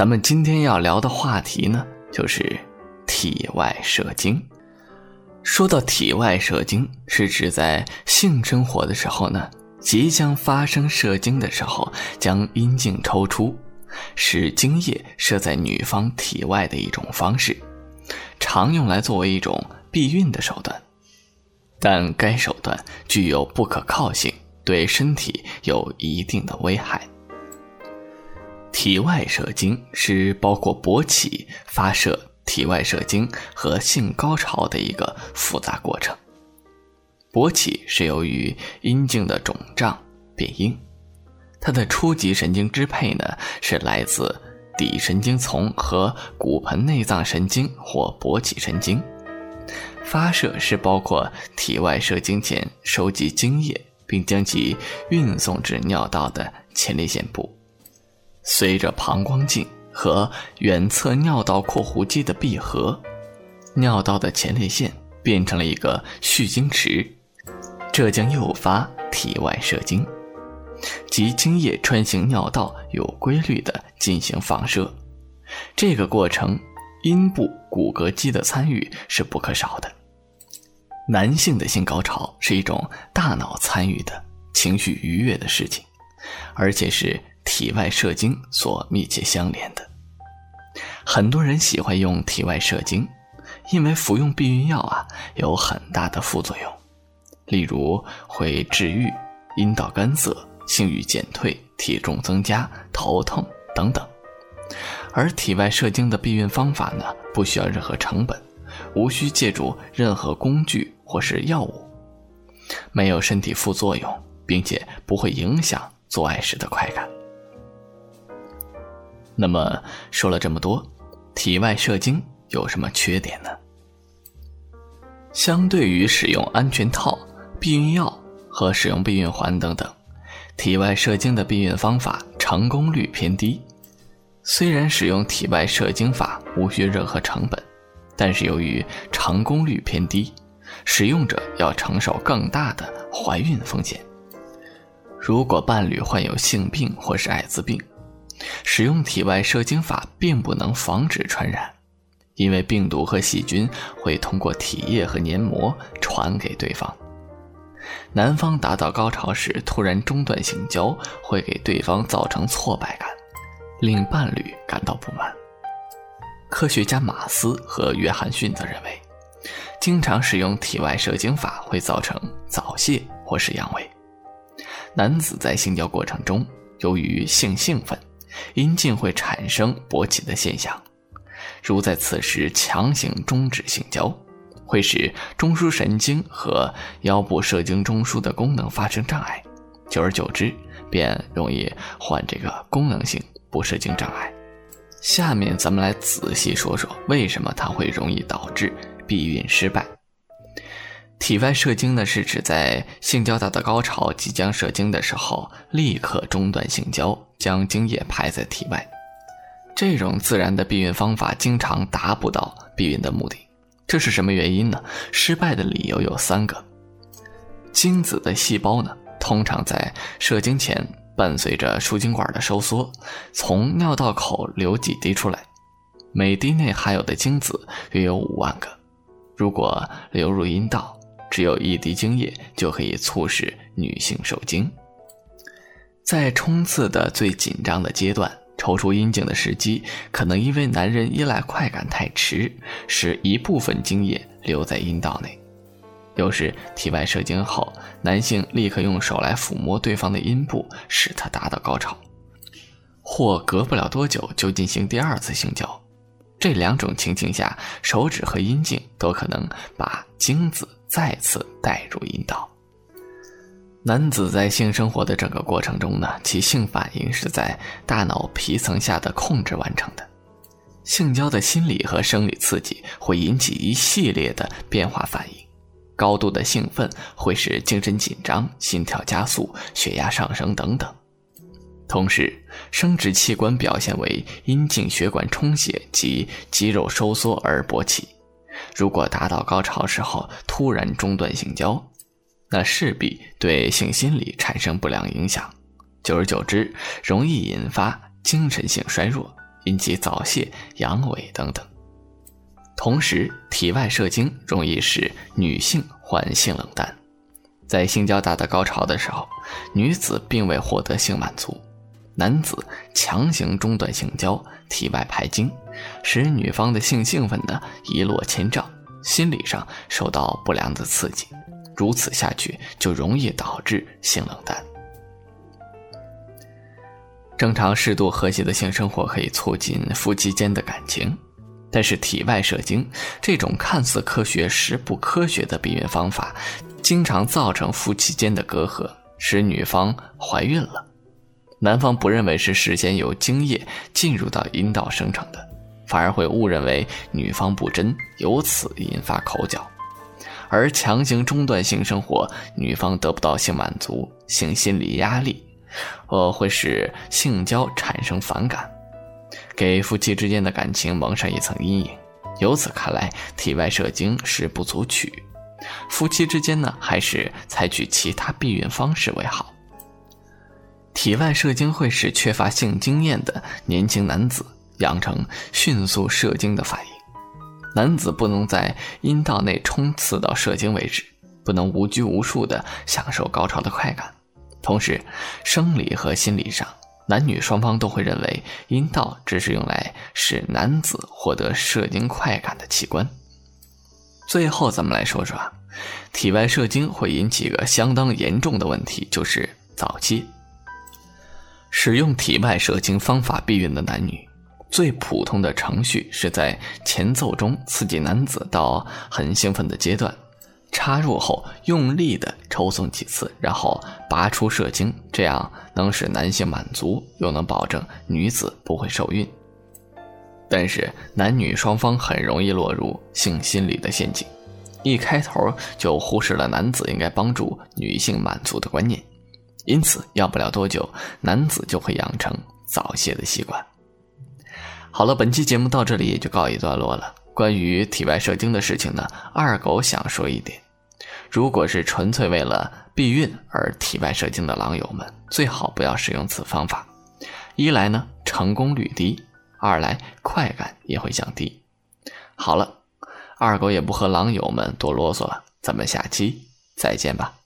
咱们今天要聊的话题呢，就是体外射精。说到体外射精，是指在性生活的时候呢，即将发生射精的时候，将阴茎抽出，使精液射在女方体外的一种方式，常用来作为一种避孕的手段。但该手段具有不可靠性，对身体有一定的危害。体外射精是包括勃起、发射。体外射精和性高潮的一个复杂过程。勃起是由于阴茎的肿胀变硬，它的初级神经支配呢是来自底神经丛和骨盆内脏神经或勃起神经。发射是包括体外射精前收集精液，并将其运送至尿道的前列腺部，随着膀胱镜。和远侧尿道括弧肌的闭合，尿道的前列腺变成了一个蓄精池，这将诱发体外射精，即精液穿行尿道有规律地进行放射。这个过程，阴部骨骼肌的参与是不可少的。男性的性高潮是一种大脑参与的情绪愉悦的事情，而且是体外射精所密切相连的。很多人喜欢用体外射精，因为服用避孕药啊有很大的副作用，例如会治愈阴道干涩、性欲减退、体重增加、头痛等等。而体外射精的避孕方法呢，不需要任何成本，无需借助任何工具或是药物，没有身体副作用，并且不会影响做爱时的快感。那么说了这么多。体外射精有什么缺点呢？相对于使用安全套、避孕药和使用避孕环等等，体外射精的避孕方法成功率偏低。虽然使用体外射精法无需任何成本，但是由于成功率偏低，使用者要承受更大的怀孕风险。如果伴侣患有性病或是艾滋病，使用体外射精法并不能防止传染，因为病毒和细菌会通过体液和黏膜传给对方。男方达到高潮时突然中断性交，会给对方造成挫败感，令伴侣感到不满。科学家马斯和约翰逊则认为，经常使用体外射精法会造成早泄或是阳痿。男子在性交过程中，由于性兴奋。阴茎会产生勃起的现象，如在此时强行终止性交，会使中枢神经和腰部射精中枢的功能发生障碍，久而久之便容易患这个功能性不射精障碍。下面咱们来仔细说说为什么它会容易导致避孕失败。体外射精呢，是指在性交达到高潮、即将射精的时候，立刻中断性交，将精液排在体外。这种自然的避孕方法经常达不到避孕的目的，这是什么原因呢？失败的理由有三个：精子的细胞呢，通常在射精前伴随着输精管的收缩，从尿道口流几滴出来，每滴内含有的精子约有五万个，如果流入阴道。只有一滴精液就可以促使女性受精。在冲刺的最紧张的阶段，抽出阴茎的时机可能因为男人依赖快感太迟，使一部分精液留在阴道内。有时体外射精后，男性立刻用手来抚摸对方的阴部，使他达到高潮，或隔不了多久就进行第二次性交。这两种情形下，手指和阴茎都可能把精子。再次带入阴道。男子在性生活的整个过程中呢，其性反应是在大脑皮层下的控制完成的。性交的心理和生理刺激会引起一系列的变化反应，高度的兴奋会使精神紧张、心跳加速、血压上升等等。同时，生殖器官表现为阴茎血管充血及肌肉收缩而勃起。如果达到高潮时候突然中断性交，那势必对性心理产生不良影响，久而久之容易引发精神性衰弱，引起早泄、阳痿等等。同时，体外射精容易使女性患性冷淡，在性交达到高潮的时候，女子并未获得性满足，男子强行中断性交，体外排精，使女方的性兴奋呢一落千丈，心理上受到不良的刺激，如此下去就容易导致性冷淡。正常适度和谐的性生活可以促进夫妻间的感情，但是体外射精这种看似科学实不科学的避孕方法，经常造成夫妻间的隔阂，使女方怀孕了。男方不认为是事先有精液进入到阴道生成的，反而会误认为女方不贞，由此引发口角，而强行中断性生活，女方得不到性满足，性心理压力。呃，会使性交产生反感，给夫妻之间的感情蒙上一层阴影。由此看来，体外射精是不足取，夫妻之间呢，还是采取其他避孕方式为好。体外射精会使缺乏性经验的年轻男子养成迅速射精的反应。男子不能在阴道内冲刺到射精为止，不能无拘无束地享受高潮的快感。同时，生理和心理上，男女双方都会认为阴道只是用来使男子获得射精快感的器官。最后，咱们来说说啊，体外射精会引起一个相当严重的问题，就是早泄。使用体外射精方法避孕的男女，最普通的程序是在前奏中刺激男子到很兴奋的阶段。插入后，用力的抽送几次，然后拔出射精，这样能使男性满足，又能保证女子不会受孕。但是男女双方很容易落入性心理的陷阱，一开头就忽视了男子应该帮助女性满足的观念，因此要不了多久，男子就会养成早泄的习惯。好了，本期节目到这里也就告一段落了。关于体外射精的事情呢，二狗想说一点：如果是纯粹为了避孕而体外射精的狼友们，最好不要使用此方法。一来呢，成功率低；二来快感也会降低。好了，二狗也不和狼友们多啰嗦了，咱们下期再见吧。